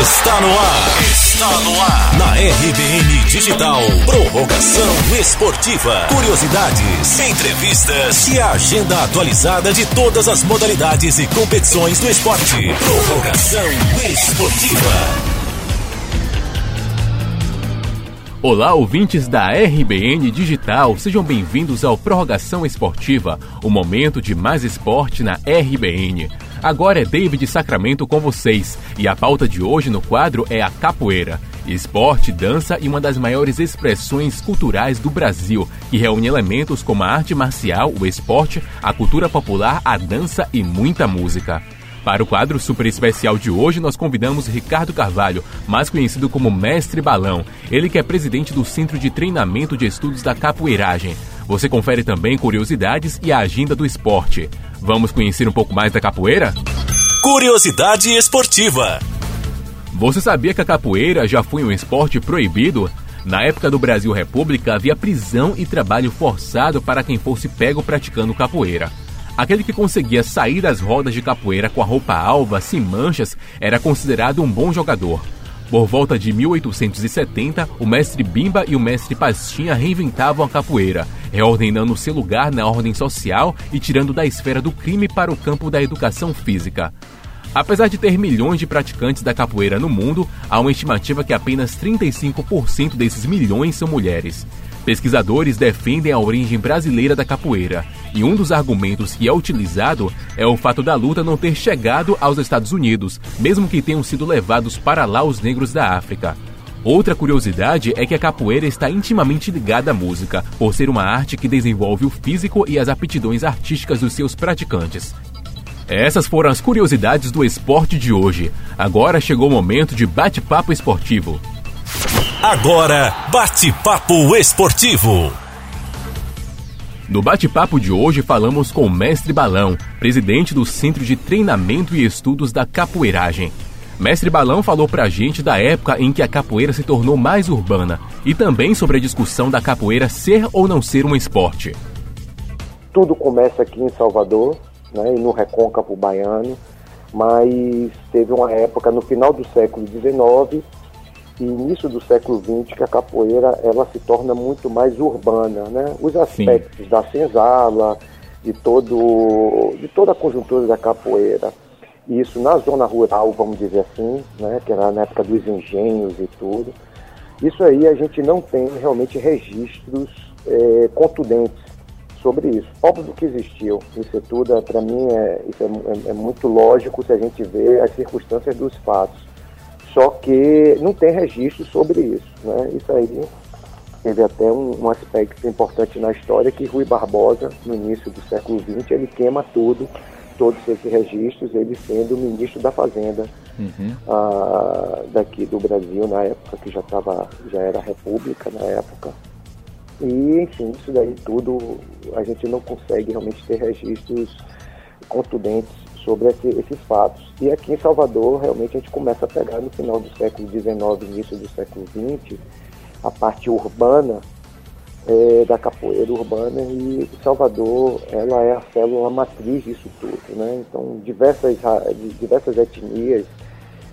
Está no ar. Está no ar. Na RBN Digital. Prorrogação esportiva. Curiosidades, entrevistas e a agenda atualizada de todas as modalidades e competições do esporte. Prorrogação esportiva. Olá, ouvintes da RBN Digital, sejam bem-vindos ao Prorrogação Esportiva, o momento de mais esporte na RBN. Agora é David Sacramento com vocês e a pauta de hoje no quadro é a capoeira. Esporte, dança e uma das maiores expressões culturais do Brasil, que reúne elementos como a arte marcial, o esporte, a cultura popular, a dança e muita música. Para o quadro super especial de hoje, nós convidamos Ricardo Carvalho, mais conhecido como Mestre Balão. Ele que é presidente do Centro de Treinamento de Estudos da Capoeiragem. Você confere também curiosidades e a agenda do esporte. Vamos conhecer um pouco mais da capoeira? Curiosidade esportiva. Você sabia que a capoeira já foi um esporte proibido? Na época do Brasil República, havia prisão e trabalho forçado para quem fosse pego praticando capoeira. Aquele que conseguia sair das rodas de capoeira com a roupa alva, sem manchas, era considerado um bom jogador. Por volta de 1870, o mestre Bimba e o mestre Pastinha reinventavam a capoeira, reordenando seu lugar na ordem social e tirando da esfera do crime para o campo da educação física. Apesar de ter milhões de praticantes da capoeira no mundo, há uma estimativa que apenas 35% desses milhões são mulheres. Pesquisadores defendem a origem brasileira da capoeira, e um dos argumentos que é utilizado é o fato da luta não ter chegado aos Estados Unidos, mesmo que tenham sido levados para lá os negros da África. Outra curiosidade é que a capoeira está intimamente ligada à música, por ser uma arte que desenvolve o físico e as aptidões artísticas dos seus praticantes. Essas foram as curiosidades do esporte de hoje. Agora chegou o momento de bate-papo esportivo. Agora, bate-papo esportivo. No bate-papo de hoje falamos com o Mestre Balão, presidente do Centro de Treinamento e Estudos da Capoeiragem. Mestre Balão falou pra gente da época em que a capoeira se tornou mais urbana e também sobre a discussão da capoeira ser ou não ser um esporte. Tudo começa aqui em Salvador, né, e no recôncavo baiano, mas teve uma época no final do século XIX e início do século XX que a capoeira ela se torna muito mais urbana, né? Os aspectos Sim. da senzala, de todo de toda a conjuntura da capoeira. Isso na zona rural, vamos dizer assim, né? Que era na época dos engenhos e tudo. Isso aí a gente não tem realmente registros é, contundentes sobre isso. Óbvio que existiu. Isso é tudo, é, para mim, é, isso é, é, é muito lógico se a gente vê as circunstâncias dos fatos. Só que não tem registro sobre isso. Né? Isso aí teve até um, um, aspecto importante na história que Rui Barbosa, no início do século XX, ele queima tudo, todos esses registros, ele sendo ministro da Fazenda uhum. ah, daqui do Brasil na época, que já, tava, já era república na época. E, enfim, isso daí tudo a gente não consegue realmente ter registros contundentes sobre esse, esses fatos. E aqui em Salvador, realmente, a gente começa a pegar no final do século XIX, início do século XX, a parte urbana é, da capoeira urbana e Salvador, ela é a célula matriz disso tudo, né? Então, diversas, diversas etnias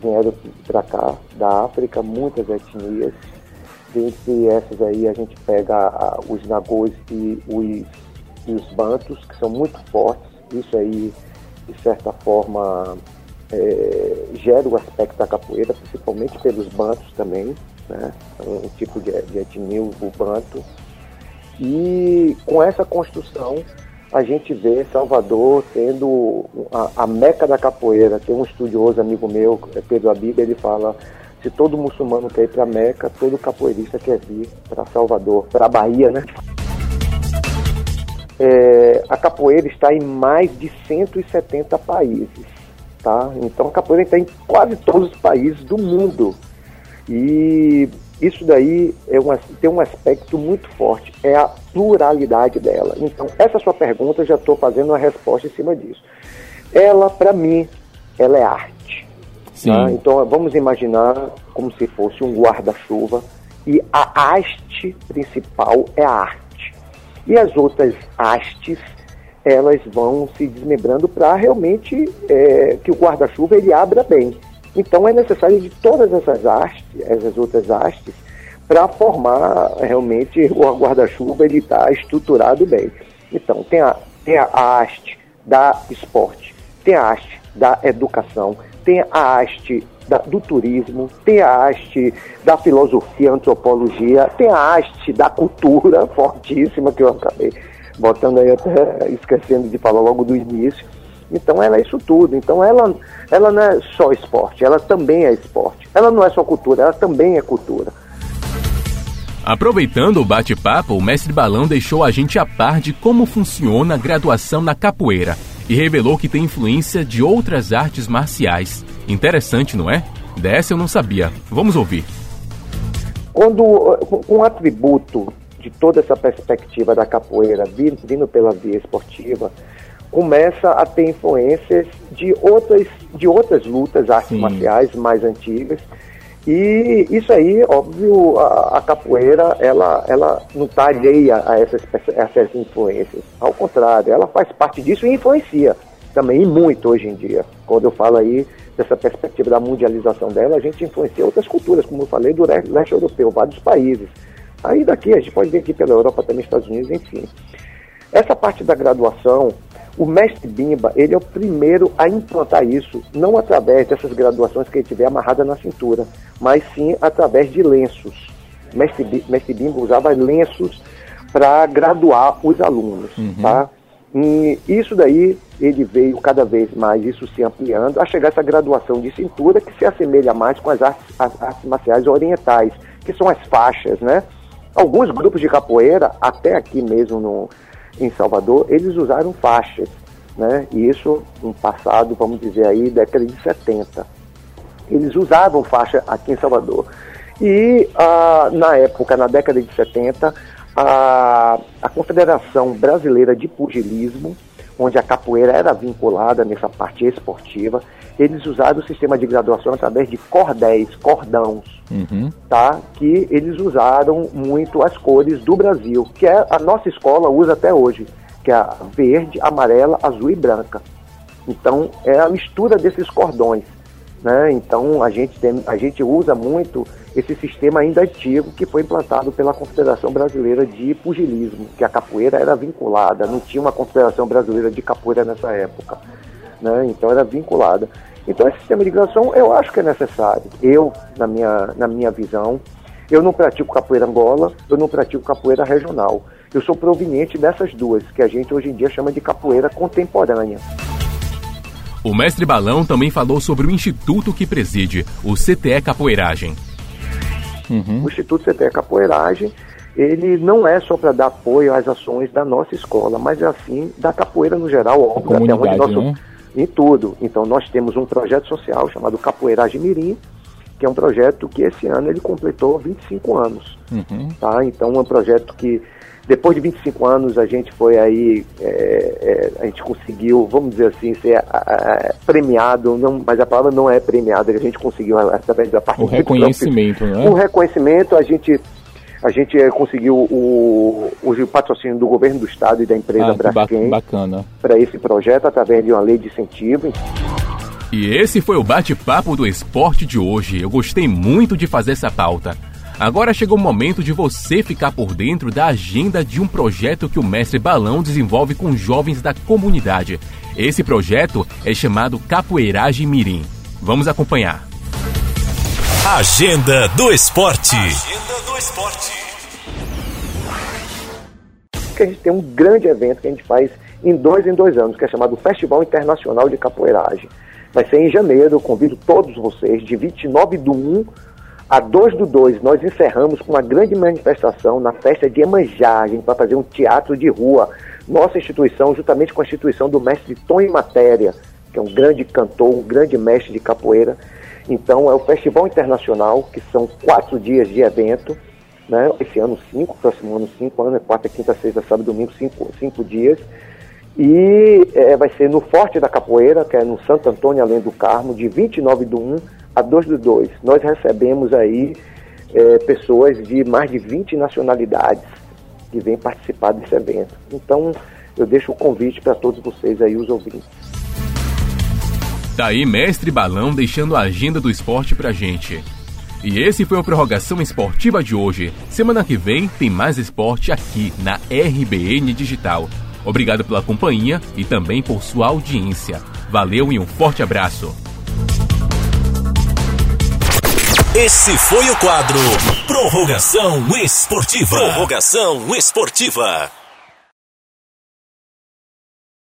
vieram para cá, da África, muitas etnias. Dentre essas aí, a gente pega os nagôs e os, e os bantos, que são muito fortes. Isso aí de certa forma, é, gera o aspecto da capoeira, principalmente pelos bantos também, né? um tipo de, de etnia, o banto. E com essa construção, a gente vê Salvador tendo a, a, meca da capoeira. Tem um estudioso amigo meu, é Pedro Abib, ele fala: se todo muçulmano quer ir para Meca, todo capoeirista quer vir para Salvador, para a Bahia, né? É, a capoeira está em mais de 170 países. Tá? Então a capoeira está em quase todos os países do mundo. E isso daí é uma, tem um aspecto muito forte, é a pluralidade dela. Então, essa sua pergunta, já estou fazendo uma resposta em cima disso. Ela, para mim, ela é arte. Tá? Então, vamos imaginar como se fosse um guarda-chuva e a haste principal é a arte. E as outras hastes, elas vão se desmembrando para realmente é, que o guarda-chuva ele abra bem. Então é necessário de todas essas hastes, essas outras hastes, para formar realmente o guarda-chuva ele está estruturado bem. Então tem a, tem a haste da esporte, tem a haste da educação, tem a haste da, do turismo, tem a haste da filosofia, antropologia, tem a haste da cultura fortíssima que eu acabei botando aí até esquecendo de falar logo do início. Então ela é isso tudo. Então ela, ela não é só esporte, ela também é esporte. Ela não é só cultura, ela também é cultura. Aproveitando o bate-papo, o mestre Balão deixou a gente a par de como funciona a graduação na capoeira e revelou que tem influência de outras artes marciais. Interessante, não é? Dessa eu não sabia. Vamos ouvir. Quando um atributo de toda essa perspectiva da capoeira vindo pela via esportiva, começa a ter influências de outras, de outras lutas, artes Sim. marciais mais antigas. E isso aí, óbvio, a, a capoeira, ela, ela não está alheia a essas, essas influências. Ao contrário, ela faz parte disso e influencia também, e muito hoje em dia. Quando eu falo aí dessa perspectiva da mundialização dela, a gente influencia outras culturas, como eu falei, do leste europeu, vários países. Aí daqui, a gente pode ver aqui pela Europa também, Estados Unidos, enfim. Essa parte da graduação, o mestre Bimba, ele é o primeiro a implantar isso, não através dessas graduações que ele tiver amarrada na cintura, mas sim através de lenços. O mestre, mestre Bimba usava lenços para graduar os alunos, uhum. tá? E isso daí, ele veio cada vez mais, isso se ampliando, a chegar a essa graduação de cintura que se assemelha mais com as artes, as artes marciais orientais, que são as faixas, né? Alguns grupos de capoeira, até aqui mesmo no, em Salvador, eles usaram faixas, né? Isso no passado, vamos dizer aí, década de 70. Eles usavam faixa aqui em Salvador. E ah, na época, na década de 70, a, a Confederação Brasileira de Pugilismo, onde a capoeira era vinculada nessa parte esportiva, eles usaram o sistema de graduação através de cordéis, cordãos, uhum. tá? que eles usaram muito as cores do Brasil, que é, a nossa escola usa até hoje, que é a verde, amarela, azul e branca. Então, é a mistura desses cordões. Né? Então, a gente, tem, a gente usa muito esse sistema ainda antigo que foi implantado pela Confederação Brasileira de Pugilismo, que a capoeira era vinculada, não tinha uma Confederação Brasileira de Capoeira nessa época né? então era vinculada. Então esse sistema de graduação eu acho que é necessário. Eu, na minha, na minha visão, eu não pratico capoeira angola, eu não pratico capoeira regional. Eu sou proveniente dessas duas, que a gente hoje em dia chama de capoeira contemporânea. O mestre Balão também falou sobre o instituto que preside, o CTE Capoeiragem. Uhum. O Instituto CTE Capoeiragem, ele não é só para dar apoio às ações da nossa escola, mas é assim da capoeira no geral, óbvio, até onde nosso, né? Em tudo. Então nós temos um projeto social chamado Capoeiragem Mirim, que é um projeto que esse ano ele completou 25 anos. Uhum. Tá? Então é um projeto que depois de 25 anos a gente foi aí, é, é, a gente conseguiu, vamos dizer assim, ser a, a, premiado, não, mas a palavra não é premiado, a gente conseguiu através da parte O reconhecimento, né? O reconhecimento, a gente a gente eh, conseguiu o, o patrocínio do governo do estado e da empresa ah, Braskem para esse projeto através de uma lei de incentivo. E esse foi o bate-papo do esporte de hoje. Eu gostei muito de fazer essa pauta. Agora chegou o momento de você ficar por dentro da agenda de um projeto que o mestre Balão desenvolve com jovens da comunidade. Esse projeto é chamado Capoeiragem Mirim. Vamos acompanhar. Agenda do Esporte. Agenda do Esporte. Que a gente tem um grande evento que a gente faz em dois em dois anos, que é chamado Festival Internacional de Capoeiragem. Vai ser em janeiro, eu convido todos vocês, de 29 do 1 a 2 do 2, nós encerramos com uma grande manifestação na festa de Emanjá, a gente vai fazer um teatro de rua. Nossa instituição, juntamente com a instituição do mestre Tony Matéria, que é um grande cantor, um grande mestre de capoeira, então, é o Festival Internacional, que são quatro dias de evento, né? esse ano cinco, próximo ano cinco anos, é quarta, quinta, sexta, sábado domingo, cinco, cinco dias. E é, vai ser no Forte da Capoeira, que é no Santo Antônio, além do Carmo, de 29 do 1 a 2 do 2. Nós recebemos aí é, pessoas de mais de 20 nacionalidades que vêm participar desse evento. Então, eu deixo o convite para todos vocês aí, os ouvintes. Daí, tá mestre Balão deixando a agenda do esporte pra gente. E esse foi o Prorrogação Esportiva de hoje. Semana que vem tem mais esporte aqui na RBN Digital. Obrigado pela companhia e também por sua audiência. Valeu e um forte abraço. Esse foi o quadro Prorrogação Esportiva. Prorrogação Esportiva.